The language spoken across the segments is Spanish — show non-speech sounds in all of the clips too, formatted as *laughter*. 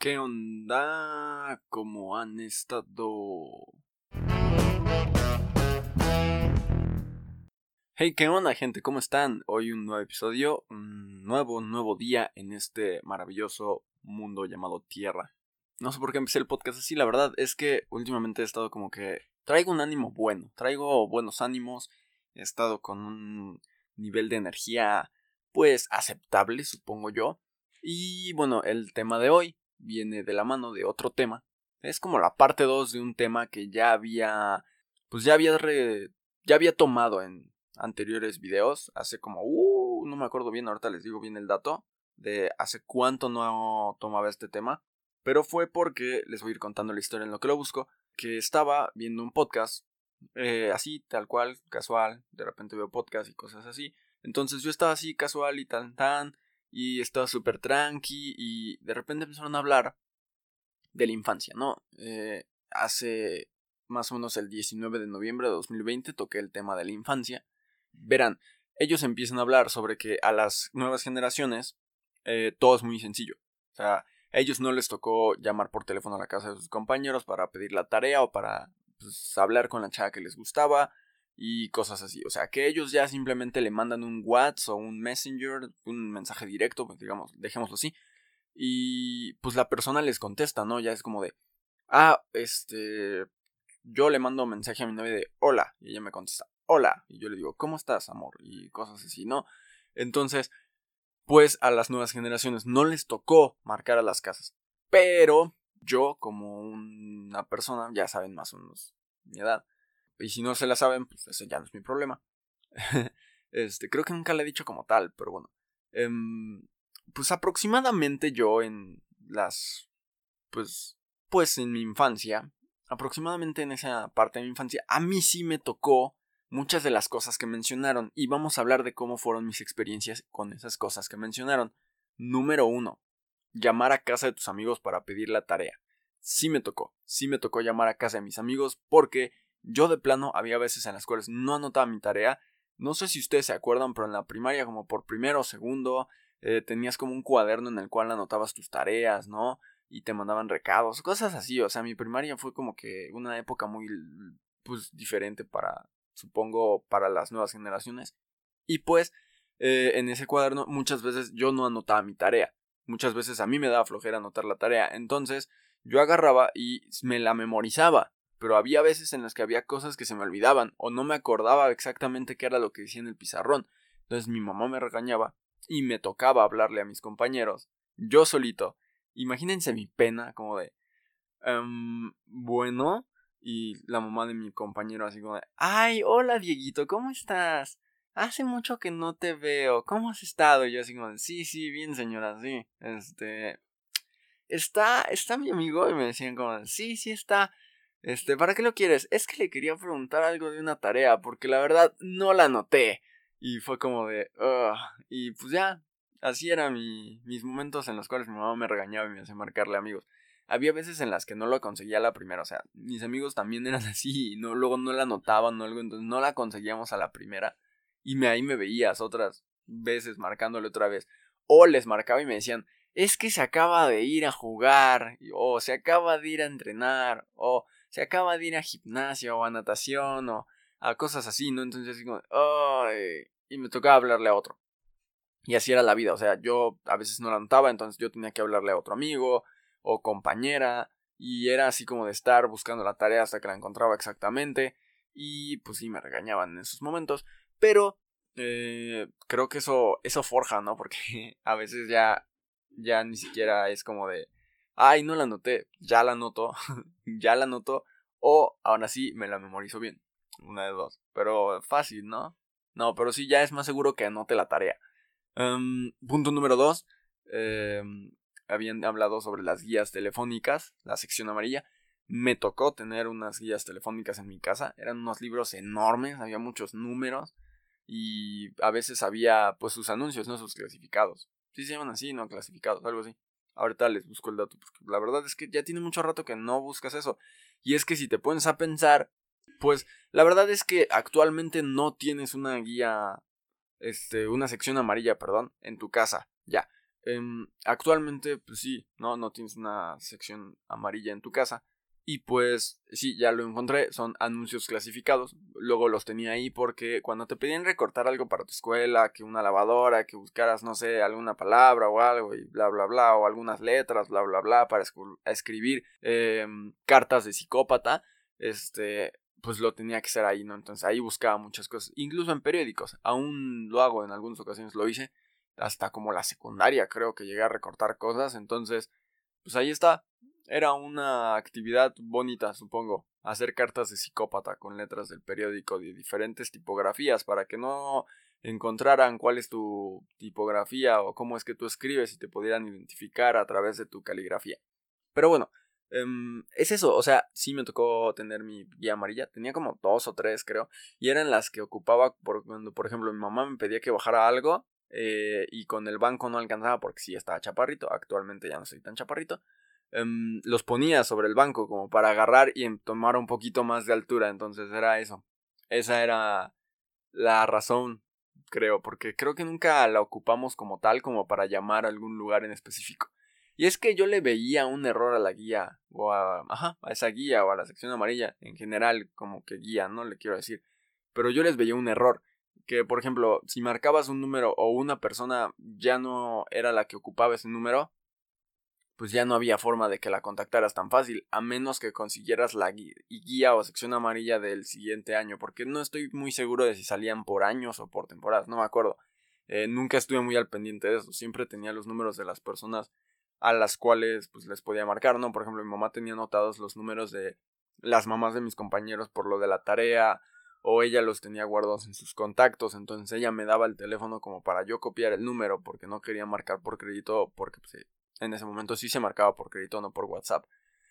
¿Qué onda? ¿Cómo han estado? Hey, ¿qué onda gente? ¿Cómo están? Hoy un nuevo episodio, un nuevo, nuevo día en este maravilloso mundo llamado Tierra. No sé por qué empecé el podcast así, la verdad es que últimamente he estado como que traigo un ánimo bueno, traigo buenos ánimos, he estado con un nivel de energía pues aceptable, supongo yo. Y bueno, el tema de hoy viene de la mano de otro tema. Es como la parte 2 de un tema que ya había pues ya había ya había tomado en anteriores videos, hace como uh, no me acuerdo bien, ahorita les digo bien el dato de hace cuánto no tomaba este tema, pero fue porque les voy a ir contando la historia en lo que lo busco, que estaba viendo un podcast eh, así, tal cual, casual, de repente veo podcast y cosas así. Entonces yo estaba así casual y tan tan, y estaba súper tranqui y de repente empezaron a hablar de la infancia, ¿no? Eh, hace más o menos el 19 de noviembre de 2020 toqué el tema de la infancia. Verán, ellos empiezan a hablar sobre que a las nuevas generaciones eh, todo es muy sencillo. O sea, a ellos no les tocó llamar por teléfono a la casa de sus compañeros para pedir la tarea o para pues, hablar con la chava que les gustaba y cosas así. O sea, que ellos ya simplemente le mandan un WhatsApp o un Messenger, un mensaje directo, pues digamos, dejémoslo así. Y pues la persona les contesta, ¿no? Ya es como de, ah, este, yo le mando un mensaje a mi novia de hola, y ella me contesta, hola, y yo le digo, ¿cómo estás, amor? Y cosas así, ¿no? Entonces, pues a las nuevas generaciones no les tocó marcar a las casas. Pero yo, como una persona, ya saben más o menos mi edad, y si no se la saben, pues eso ya no es mi problema. *laughs* este, creo que nunca le he dicho como tal, pero bueno. Em, pues aproximadamente yo en las. Pues. Pues en mi infancia. Aproximadamente en esa parte de mi infancia. A mí sí me tocó muchas de las cosas que mencionaron. Y vamos a hablar de cómo fueron mis experiencias con esas cosas que mencionaron. Número uno. Llamar a casa de tus amigos para pedir la tarea. Sí me tocó. Sí me tocó llamar a casa de mis amigos porque yo de plano había veces en las cuales no anotaba mi tarea. No sé si ustedes se acuerdan, pero en la primaria, como por primero o segundo, eh, tenías como un cuaderno en el cual anotabas tus tareas, ¿no? Y te mandaban recados, cosas así. O sea, mi primaria fue como que una época muy, pues, diferente para, supongo, para las nuevas generaciones. Y pues, eh, en ese cuaderno muchas veces yo no anotaba mi tarea. Muchas veces a mí me daba flojera anotar la tarea. Entonces, yo agarraba y me la memorizaba pero había veces en las que había cosas que se me olvidaban o no me acordaba exactamente qué era lo que decía en el pizarrón. Entonces mi mamá me regañaba y me tocaba hablarle a mis compañeros, yo solito. Imagínense mi pena, como de, um, bueno, y la mamá de mi compañero así como de, ay, hola Dieguito, ¿cómo estás? Hace mucho que no te veo, ¿cómo has estado? Y yo así como de, sí, sí, bien señora, sí, este, está, está mi amigo y me decían como, sí, sí está. Este, ¿para qué lo quieres? Es que le quería preguntar algo de una tarea, porque la verdad no la noté. Y fue como de, y pues ya, así eran mi, mis momentos en los cuales mi mamá me regañaba y me hacía marcarle amigos. Había veces en las que no lo conseguía la primera, o sea, mis amigos también eran *laughs* así y no, luego no la notaban o algo, entonces no la conseguíamos a la primera. Y me, ahí me veías otras veces marcándole otra vez. O les marcaba y me decían, es que se acaba de ir a jugar, o se acaba de ir a entrenar, o se acaba de ir a gimnasio o a natación o a cosas así, ¿no? Entonces así como, ay, y me tocaba hablarle a otro. Y así era la vida, o sea, yo a veces no la notaba, entonces yo tenía que hablarle a otro amigo o compañera, y era así como de estar buscando la tarea hasta que la encontraba exactamente, y pues sí me regañaban en esos momentos, pero eh, creo que eso, eso forja, ¿no? *laughs* Porque a veces ya, ya ni siquiera es como de, ay, no la anoté, ya la anoto, *laughs* ya la anoto, o aún así me la memorizo bien. Una de dos. Pero fácil, ¿no? No, pero sí, ya es más seguro que anote la tarea. Em, punto número dos. Em, habían hablado sobre las guías telefónicas, la sección amarilla. Me tocó tener unas guías telefónicas en mi casa. Eran unos libros enormes, había muchos números. Y a veces había pues sus anuncios, no sus clasificados. Sí se llaman así, no clasificados, algo así. Ahorita les busco el dato, porque la verdad es que ya tiene mucho rato que no buscas eso. Y es que si te pones a pensar, pues la verdad es que actualmente no tienes una guía, este, una sección amarilla, perdón, en tu casa. Ya. Em, actualmente, pues sí, no, no tienes una sección amarilla en tu casa. Y pues sí, ya lo encontré, son anuncios clasificados. Luego los tenía ahí porque cuando te pedían recortar algo para tu escuela, que una lavadora, que buscaras, no sé, alguna palabra o algo y bla, bla, bla, o algunas letras, bla, bla, bla, para escribir em, cartas de psicópata, este, pues lo tenía que ser ahí, ¿no? Entonces ahí buscaba muchas cosas, incluso en periódicos. Aún lo hago, en algunas ocasiones lo hice, hasta como la secundaria creo que llegué a recortar cosas, entonces, pues ahí está era una actividad bonita, supongo, hacer cartas de psicópata con letras del periódico de diferentes tipografías para que no encontraran cuál es tu tipografía o cómo es que tú escribes y te pudieran identificar a través de tu caligrafía. Pero bueno, em, es eso, o sea, sí me tocó tener mi guía amarilla, tenía como dos o tres creo, y eran las que ocupaba por, cuando, por ejemplo, mi mamá me pedía que bajara algo eh, y con el banco no alcanzaba porque sí estaba chaparrito, actualmente ya no soy tan chaparrito, Em, los ponía sobre el banco como para agarrar y tomar un poquito más de altura. Entonces era eso. Esa era la razón, creo, porque creo que nunca la ocupamos como tal, como para llamar a algún lugar en específico. Y es que yo le veía un error a la guía, o a, ajá, a esa guía, o a la sección amarilla, en general, como que guía, no le quiero decir. Pero yo les veía un error, que por ejemplo, si marcabas un número o una persona ya no era la que ocupaba ese número, pues ya no había forma de que la contactaras tan fácil, a menos que consiguieras la guía o sección amarilla del siguiente año, porque no estoy muy seguro de si salían por años o por temporadas, no me acuerdo. Eh, nunca estuve muy al pendiente de eso, siempre tenía los números de las personas a las cuales pues les podía marcar, ¿no? Por ejemplo, mi mamá tenía anotados los números de las mamás de mis compañeros por lo de la tarea, o ella los tenía guardados en sus contactos, entonces ella me daba el teléfono como para yo copiar el número, porque no quería marcar por crédito, porque pues, en ese momento sí se marcaba por crédito, no por WhatsApp.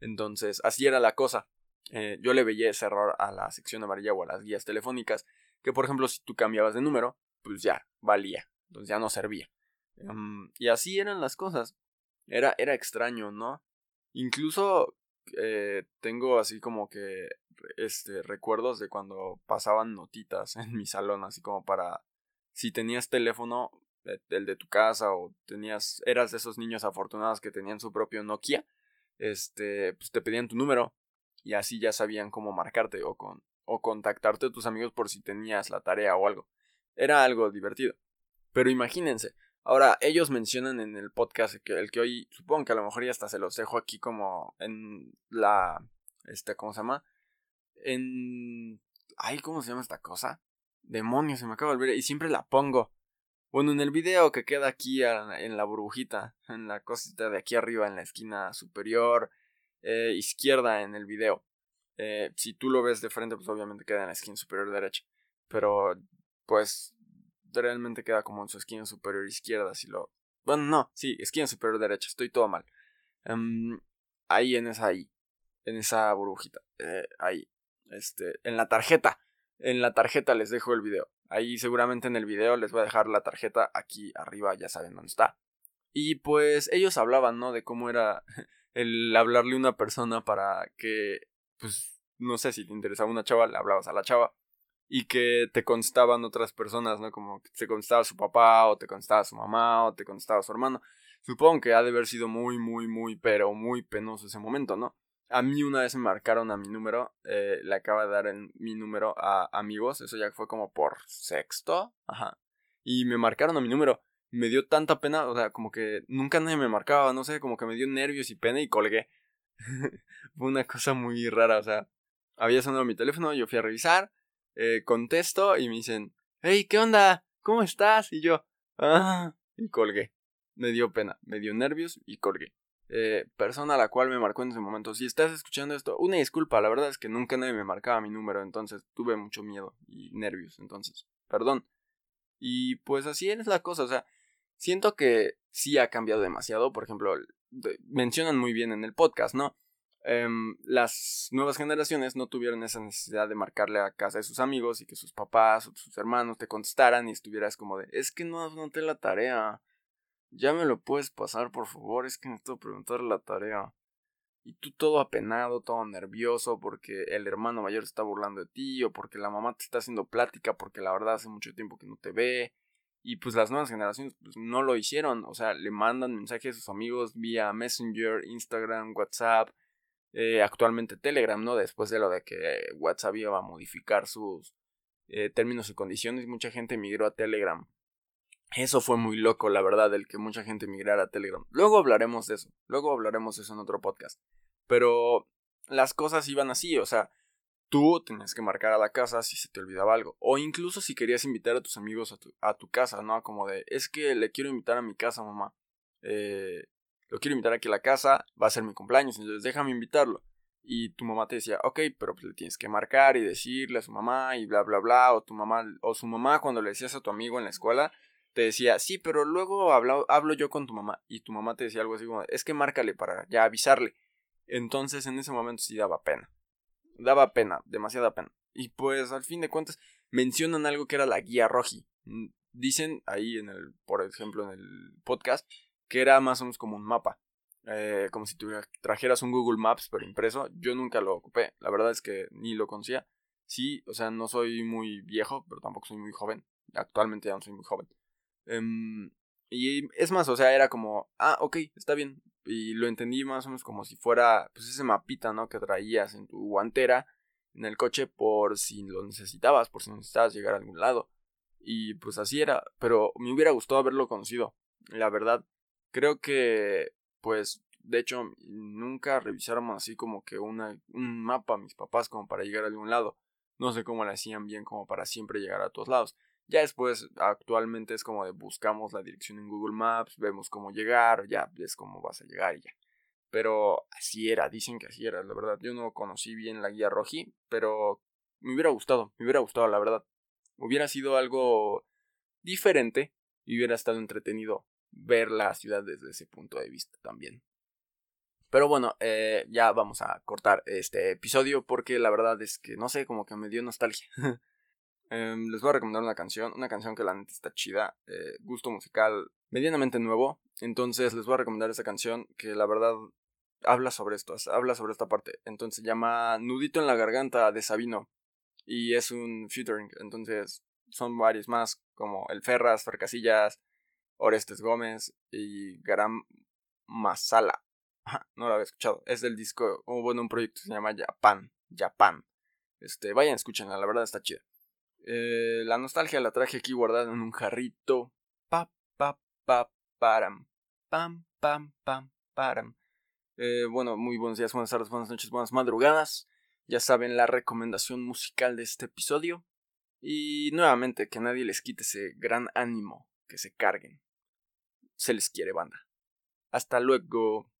Entonces, así era la cosa. Eh, yo le veía ese error a la sección amarilla o a las guías telefónicas, que por ejemplo, si tú cambiabas de número, pues ya valía, entonces ya no servía. Em, y así eran las cosas. Era, era extraño, ¿no? Incluso eh, tengo así como que este recuerdos de cuando pasaban notitas *laughs* en mi salón, así como para si tenías teléfono, el de tu casa o tenías, eras de esos niños afortunados que tenían su propio Nokia, este, pues te pedían tu número y así ya sabían cómo marcarte o con o contactarte a tus amigos por si tenías la tarea o algo. Era algo divertido. Pero imagínense, ahora ellos mencionan en el podcast que el que hoy supongo que a lo mejor ya hasta se los dejo aquí como en la este ¿cómo se llama? En ay, ¿cómo se llama esta cosa? Demonios, se me acaba de olvidar y siempre la pongo. Bueno, en el video que queda aquí en la burbujita, en la cosita de aquí arriba, en la esquina superior eh, izquierda en el video. Eh, si tú lo ves de frente, pues obviamente queda en la esquina superior derecha. Pero, pues, realmente queda como en su esquina superior izquierda, si lo... Bueno, no, sí, esquina superior derecha, estoy todo mal. Em, ahí en esa ahí, en esa burbujita, eh, ahí, este, en la tarjeta, en la tarjeta les dejo el video. Ahí seguramente en el video les voy a dejar la tarjeta aquí arriba, ya saben dónde está. Y pues ellos hablaban, ¿no? De cómo era *laughs* el hablarle a una persona para que, pues, no sé si te interesaba una chava, le hablabas a la chava. Y que te constaban otras personas, ¿no? Como que te constaba su papá, o te constaba su mamá, o te constaba su hermano. Supongo que ha de haber sido muy, muy, muy, pero muy penoso ese momento, ¿no? A mí una vez me marcaron a mi número, eh, le acaba de dar mi número a amigos, eso ya fue como por sexto, ajá. Y me marcaron a mi número, me dio tanta pena, o sea, como que nunca nadie me marcaba, no sé, como que me dio nervios y pena y colgué. *laughs* fue una cosa muy rara, o sea, había sonado mi teléfono, yo fui a revisar, eh, contesto y me dicen, hey, ¿qué onda? ¿Cómo estás? Y yo, ah, y colgué. Me dio pena, me dio nervios y colgué. Eh, persona a la cual me marcó en ese momento. Si estás escuchando esto, una disculpa, la verdad es que nunca nadie me marcaba mi número, entonces tuve mucho miedo y nervios, entonces, perdón. Y pues así es la cosa, o sea, siento que sí ha cambiado demasiado, por ejemplo, mencionan muy bien en el podcast, ¿no? Em, las nuevas generaciones no tuvieron esa necesidad de marcarle a casa de sus amigos y que sus papás o sus hermanos te contestaran y estuvieras como de, es que no anoté la tarea ya me lo puedes pasar, por favor, es que necesito preguntar la tarea. Y tú todo apenado, todo nervioso porque el hermano mayor está burlando de ti o porque la mamá te está haciendo plática porque la verdad hace mucho tiempo que no te ve. Y pues las nuevas generaciones pues, no lo hicieron. O sea, le mandan mensajes a sus amigos vía Messenger, Instagram, WhatsApp, eh, actualmente Telegram, ¿no? Después de lo de que WhatsApp iba a modificar sus eh, términos y condiciones, mucha gente migró a Telegram. Eso fue muy loco, la verdad, el que mucha gente migrara a Telegram. Luego hablaremos de eso, luego hablaremos de eso en otro podcast. Pero las cosas iban así, o sea, tú tenías que marcar a la casa si se te olvidaba algo. O incluso si querías invitar a tus amigos a tu, a tu casa, ¿no? Como de, es que le quiero invitar a mi casa, mamá. Eh, lo quiero invitar aquí a la casa, va a ser mi cumpleaños, entonces déjame invitarlo. Y tu mamá te decía, ok, pero pues le tienes que marcar y decirle a su mamá y bla, bla, bla. O tu mamá, o su mamá cuando le decías a tu amigo en la escuela, te decía, sí, pero luego hablo, hablo yo con tu mamá. Y tu mamá te decía algo así como, es que márcale para ya avisarle. Entonces en ese momento sí daba pena. Daba pena, demasiada pena. Y pues al fin de cuentas mencionan algo que era la guía roji. Mm, dicen ahí en el, por ejemplo, en el podcast, que era más o menos como un mapa. Eh, como si trajeras un Google Maps pero impreso. Yo nunca lo ocupé. La verdad es que ni lo conocía. Sí, o sea, no soy muy viejo, pero tampoco soy muy joven. Actualmente ya no soy muy joven. Em, y es más, o sea, era como, ah, ok, está bien. Y lo entendí más o menos como si fuera, pues ese mapita, ¿no? Que traías en tu guantera, en el coche, por si lo necesitabas, por si necesitabas llegar a algún lado. Y pues así era, pero me hubiera gustado haberlo conocido. La verdad, creo que, pues, de hecho, nunca revisaron así como que una, un mapa mis papás como para llegar a algún lado. No sé cómo lo hacían bien como para siempre llegar a todos lados. Ya después, actualmente es como de buscamos la dirección en Google Maps, vemos cómo llegar, ya ves cómo vas a llegar y ya. Pero así era, dicen que así era, la verdad. Yo no conocí bien la guía roji, pero me hubiera gustado, me hubiera gustado, la verdad. Hubiera sido algo diferente y hubiera estado entretenido ver la ciudad desde ese punto de vista también. Pero bueno, eh, ya vamos a cortar este episodio porque la verdad es que no sé, como que me dio nostalgia. *laughs* Em, les voy a recomendar una canción, una canción que la neta está chida, eh, gusto musical medianamente nuevo. Entonces les voy a recomendar esa canción que la verdad habla sobre esto, habla sobre esta parte. Entonces se llama Nudito en la Garganta de Sabino y es un featuring. Entonces son varios más como El Ferras, Fercasillas, Orestes Gómez y Garam Masala. no lo había escuchado. Es del disco, o bueno, un proyecto que se llama Japan. Japan. Este, vayan, escúchenla, la verdad está chida. Eh, la nostalgia la traje aquí guardada en un jarrito. Pa, pa, pa, param. Pam, pam, pam, param. Eh, bueno, muy buenos días, buenas tardes, buenas noches, buenas madrugadas. Ya saben la recomendación musical de este episodio. Y nuevamente, que nadie les quite ese gran ánimo, que se carguen. Se les quiere, banda. Hasta luego.